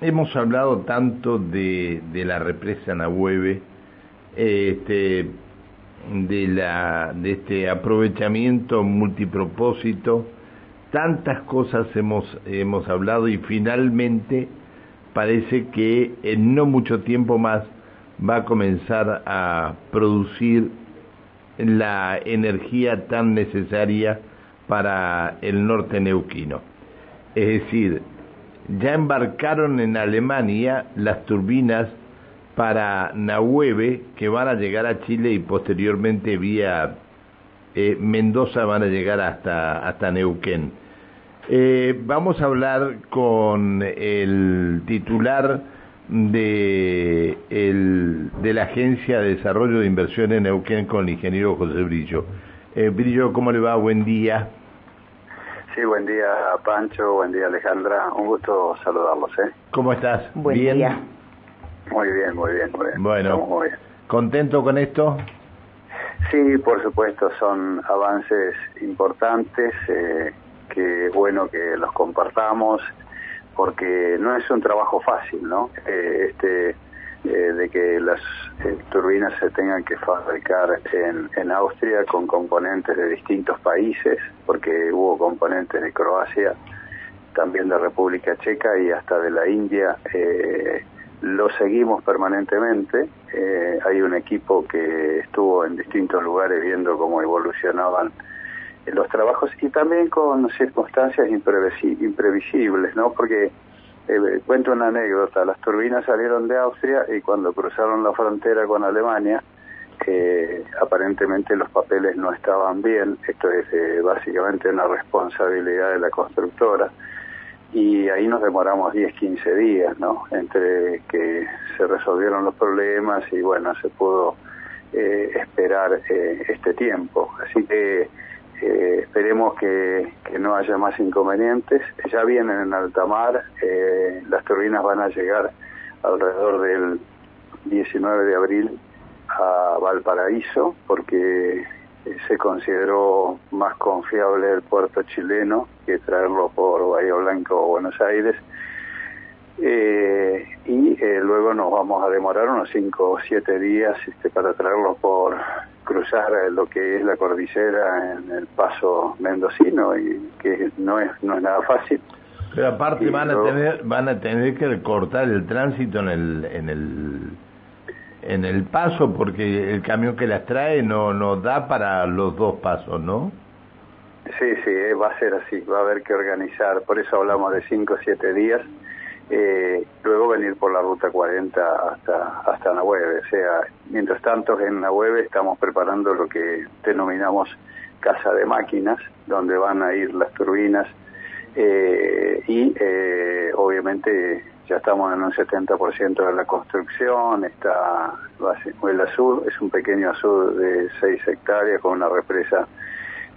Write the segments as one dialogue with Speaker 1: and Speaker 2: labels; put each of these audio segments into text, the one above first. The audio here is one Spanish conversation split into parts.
Speaker 1: hemos hablado tanto de, la represa Nahueve, este, de, de este aprovechamiento multipropósito, tantas cosas hemos, hemos hablado y finalmente parece que en no mucho tiempo más va a comenzar a producir la energía tan necesaria para el norte neuquino. Es decir, ya embarcaron en Alemania las turbinas para Nahueve que van a llegar a Chile y posteriormente vía eh, Mendoza van a llegar hasta, hasta Neuquén. Eh, vamos a hablar con el titular de, el, de la Agencia de Desarrollo de Inversiones Neuquén con el ingeniero José Brillo. Eh, Brillo, ¿cómo le va? Buen día.
Speaker 2: Sí, buen día Pancho, buen día Alejandra, un gusto saludarlos. ¿eh?
Speaker 1: ¿Cómo estás?
Speaker 3: Buen
Speaker 1: ¿Bien?
Speaker 3: día.
Speaker 2: Muy bien, muy bien, muy bien.
Speaker 1: Bueno,
Speaker 2: muy bien.
Speaker 1: ¿contento con esto?
Speaker 2: Sí, por supuesto, son avances importantes, eh, que es bueno que los compartamos, porque no es un trabajo fácil, ¿no? Eh, este eh, de que las eh, turbinas se tengan que fabricar en, en Austria con componentes de distintos países, porque hubo componentes de Croacia, también de República Checa y hasta de la India. Eh, lo seguimos permanentemente. Eh, hay un equipo que estuvo en distintos lugares viendo cómo evolucionaban eh, los trabajos y también con circunstancias imprevisi- imprevisibles, ¿no? Porque eh, cuento una anécdota, las turbinas salieron de Austria y cuando cruzaron la frontera con Alemania, eh, aparentemente los papeles no estaban bien, esto es eh, básicamente una responsabilidad de la constructora, y ahí nos demoramos 10, 15 días, ¿no? Entre que se resolvieron los problemas y bueno, se pudo eh, esperar eh, este tiempo. Así que eh, esperemos que, que no haya más inconvenientes. Ya vienen en alta mar, eh, las turbinas van a llegar alrededor del 19 de abril a Valparaíso porque eh, se consideró más confiable el puerto chileno que traerlo por Bahía Blanca o Buenos Aires. Eh, y eh, luego nos vamos a demorar unos 5 o 7 días este, para traerlo por cruzar eh, lo que es la cordillera en el paso mendocino y que no es no es nada fácil.
Speaker 1: Pero aparte
Speaker 2: Y
Speaker 1: van a tener van a tener que cortar el tránsito en el en el en el paso porque el camión que las trae no no da para los dos pasos, ¿no?
Speaker 2: Sí, sí, eh, va a ser así, va a haber que organizar, por eso hablamos de 5 o 7 días, eh, luego venir por la ruta 40 hasta, hasta Nahueve, o sea, mientras tanto en Nahueve estamos preparando lo que denominamos casa de máquinas, donde van a ir las turbinas eh, y eh, obviamente ya estamos en un 70% de la construcción, está el azul, es un pequeño azul de 6 hectáreas con una represa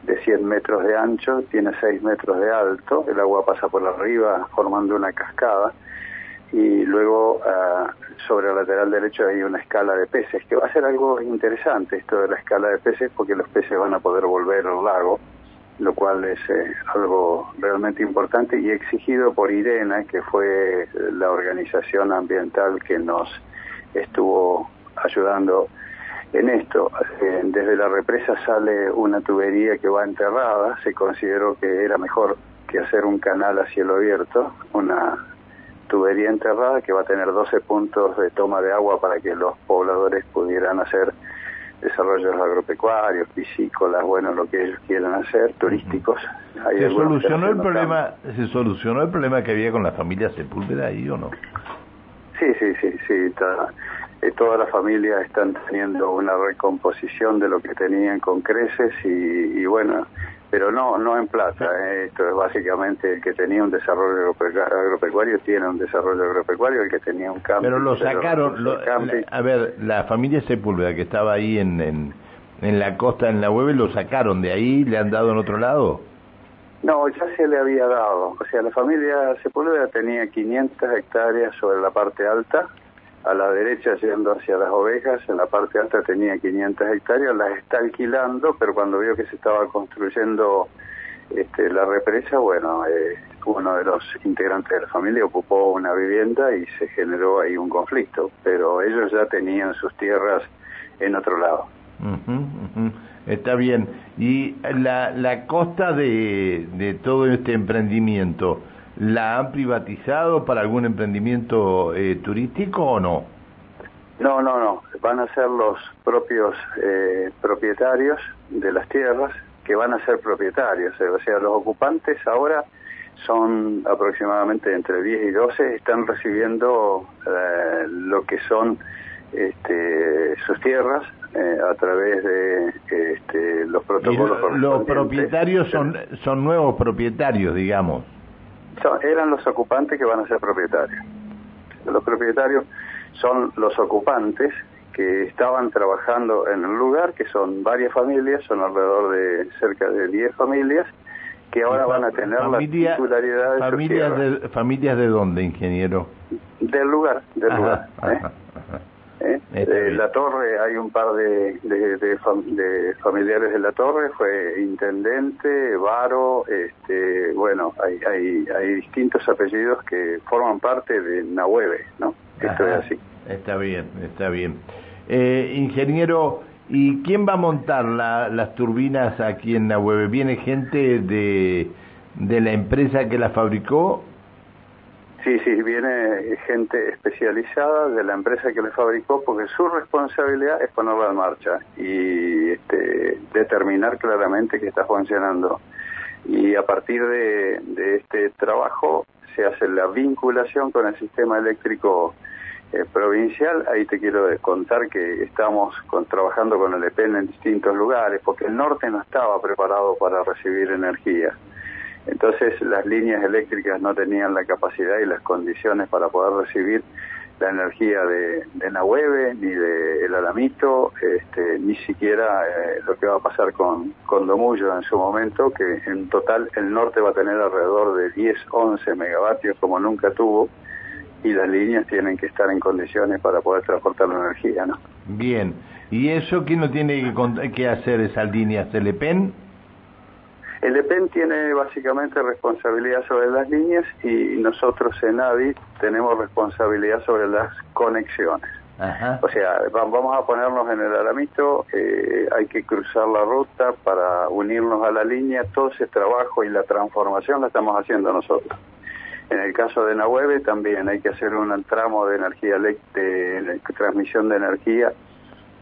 Speaker 2: de 100 metros de ancho, tiene 6 metros de alto, el agua pasa por arriba formando una cascada y luego ah, sobre el lateral derecho hay una escala de peces, que va a ser algo interesante esto de la escala de peces porque los peces van a poder volver al lago, lo cual es eh, algo realmente importante y exigido por IRENA, que fue la organización ambiental que nos estuvo ayudando en esto. Eh, desde la represa sale una tubería que va enterrada, se consideró que era mejor que hacer un canal a cielo abierto, una tubería enterrada que va a tener 12 puntos de toma de agua para que los pobladores pudieran hacer desarrollos agropecuarios, piscícolas, bueno, lo que ellos quieran hacer, turísticos. Hay
Speaker 1: ¿Se solucionó el problema se solucionó el problema que había con la familia Sepúlveda ahí o no?
Speaker 2: Sí, sí, sí, sí. Eh, todas las familias están teniendo una recomposición de lo que tenían con creces y, y bueno, pero no no en plata. eh, Esto es básicamente el que tenía un desarrollo agropecu- agropecuario tiene un desarrollo agropecuario, el que tenía un campo.
Speaker 1: Pero lo sacaron, lo- la- a ver, la familia Sepúlveda que estaba ahí en, en, en la costa, en la web, lo sacaron de ahí, le han dado en otro lado.
Speaker 2: No, ya se le había dado. O sea, la familia Sepúlveda tenía 500 hectáreas sobre la parte alta, a la derecha yendo hacia las ovejas, en la parte alta tenía 500 hectáreas, las está alquilando, pero cuando vio que se estaba construyendo este, la represa, bueno, eh, uno de los integrantes de la familia ocupó una vivienda y se generó ahí un conflicto, pero ellos ya tenían sus tierras en otro lado.
Speaker 1: Está bien. ¿Y la, la costa de, de todo este emprendimiento, la han privatizado para algún emprendimiento eh, turístico o no?
Speaker 2: No, no, no. Van a ser los propios eh, propietarios de las tierras que van a ser propietarios. O sea, los ocupantes ahora son aproximadamente entre 10 y 12, están recibiendo eh, lo que son este, sus tierras eh, a través de este, los protocolos.
Speaker 1: los propietarios son, son nuevos propietarios, digamos.
Speaker 2: Eran los ocupantes que van a ser propietarios. Los propietarios son los ocupantes que estaban trabajando en el lugar, que son varias familias, son alrededor de cerca de 10 familias, que ahora van a tener la titularidad de
Speaker 1: familias de, ¿Familias de dónde, ingeniero?
Speaker 2: Del lugar, del lugar. ¿eh? ¿Eh? De la torre, hay un par de, de, familiares de la torre, fue intendente, varo, este, bueno, hay, hay, hay distintos apellidos que forman parte de Nahueve, ¿no? Esto es así.
Speaker 1: Está bien, está bien. Eh, ingeniero, ¿y quién va a montar las turbinas aquí en Nahueve? ¿Viene gente de, de la empresa que la fabricó
Speaker 2: Sí, sí, viene gente especializada de la empresa que le fabricó porque su responsabilidad es ponerla en marcha y este, determinar claramente que está funcionando. Y a partir de, este trabajo se hace la vinculación con el sistema eléctrico eh, provincial. Ahí te quiero contar que estamos trabajando con el EPEN en distintos lugares porque el norte no estaba preparado para recibir energía. Entonces las líneas eléctricas no tenían la capacidad y las condiciones para poder recibir la energía de, de Nahueve, ni de El Alamito, este, ni siquiera eh, lo que va a pasar con, con Domullo en su momento, que en total el norte va a tener alrededor de 10, 11 megavatios como nunca tuvo, y las líneas tienen que estar en condiciones para poder transportar la energía, ¿no?
Speaker 1: Bien, ¿y eso quién no tiene que, que hacer esas líneas? ¿Telepen?
Speaker 2: El EPEN tiene básicamente responsabilidad sobre las líneas y nosotros en ADI tenemos responsabilidad sobre las conexiones. O sea, vamos a ponernos en el alamito, eh, hay que cruzar la ruta para unirnos a la línea, todo ese trabajo y la transformación la estamos haciendo nosotros. En el caso de Nahueve también hay que hacer un tramo de energía de transmisión de energía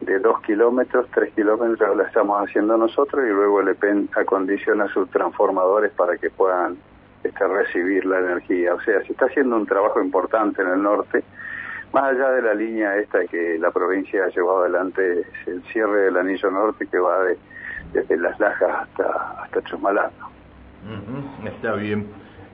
Speaker 2: de dos kilómetros, tres kilómetros la estamos haciendo nosotros y luego el EPEN acondiciona sus transformadores para que puedan este, recibir la energía. O sea, se está haciendo un trabajo importante en el norte, más allá de la línea esta que la provincia ha llevado adelante, el cierre del anillo norte que va de, desde Las Lajas hasta, hasta.
Speaker 1: Está bien,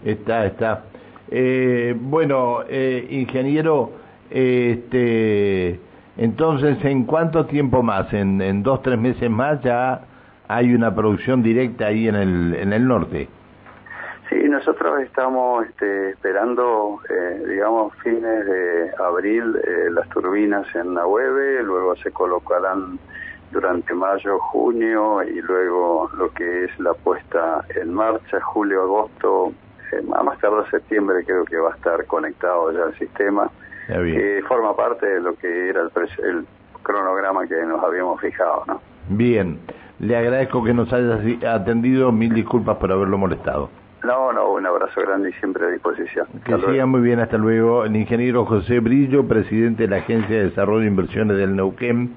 Speaker 1: está, está. Eh, bueno, eh, ingeniero, este entonces, ¿en cuánto tiempo más? ¿En, en dos, tres meses más ya hay una producción directa ahí en el, en el norte?
Speaker 2: Sí, nosotros estamos este, esperando, eh, digamos, fines de abril eh, las turbinas en la web, luego se colocarán durante mayo, junio y luego lo que es la puesta en marcha, julio, agosto, eh, más tarde septiembre creo que va a estar conectado ya el sistema que forma parte de lo que era el, cronograma que nos habíamos fijado. ¿no?
Speaker 1: Bien, le agradezco que nos haya atendido, mil disculpas por haberlo molestado.
Speaker 2: No, no, un abrazo grande y siempre a disposición.
Speaker 1: Que siga muy bien, hasta luego. El ingeniero José Brillo, presidente de la Agencia de Desarrollo e Inversiones del Neuquén.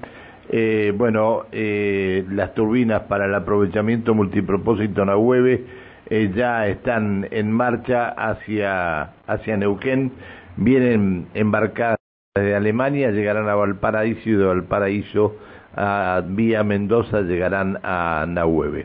Speaker 1: Eh, bueno, eh, las turbinas para el aprovechamiento multipropósito Nahueve eh, ya están en marcha hacia, hacia Neuquén vienen embarcadas de Alemania, llegarán a Valparaíso y de Valparaíso a vía Mendoza llegarán a Nahueve.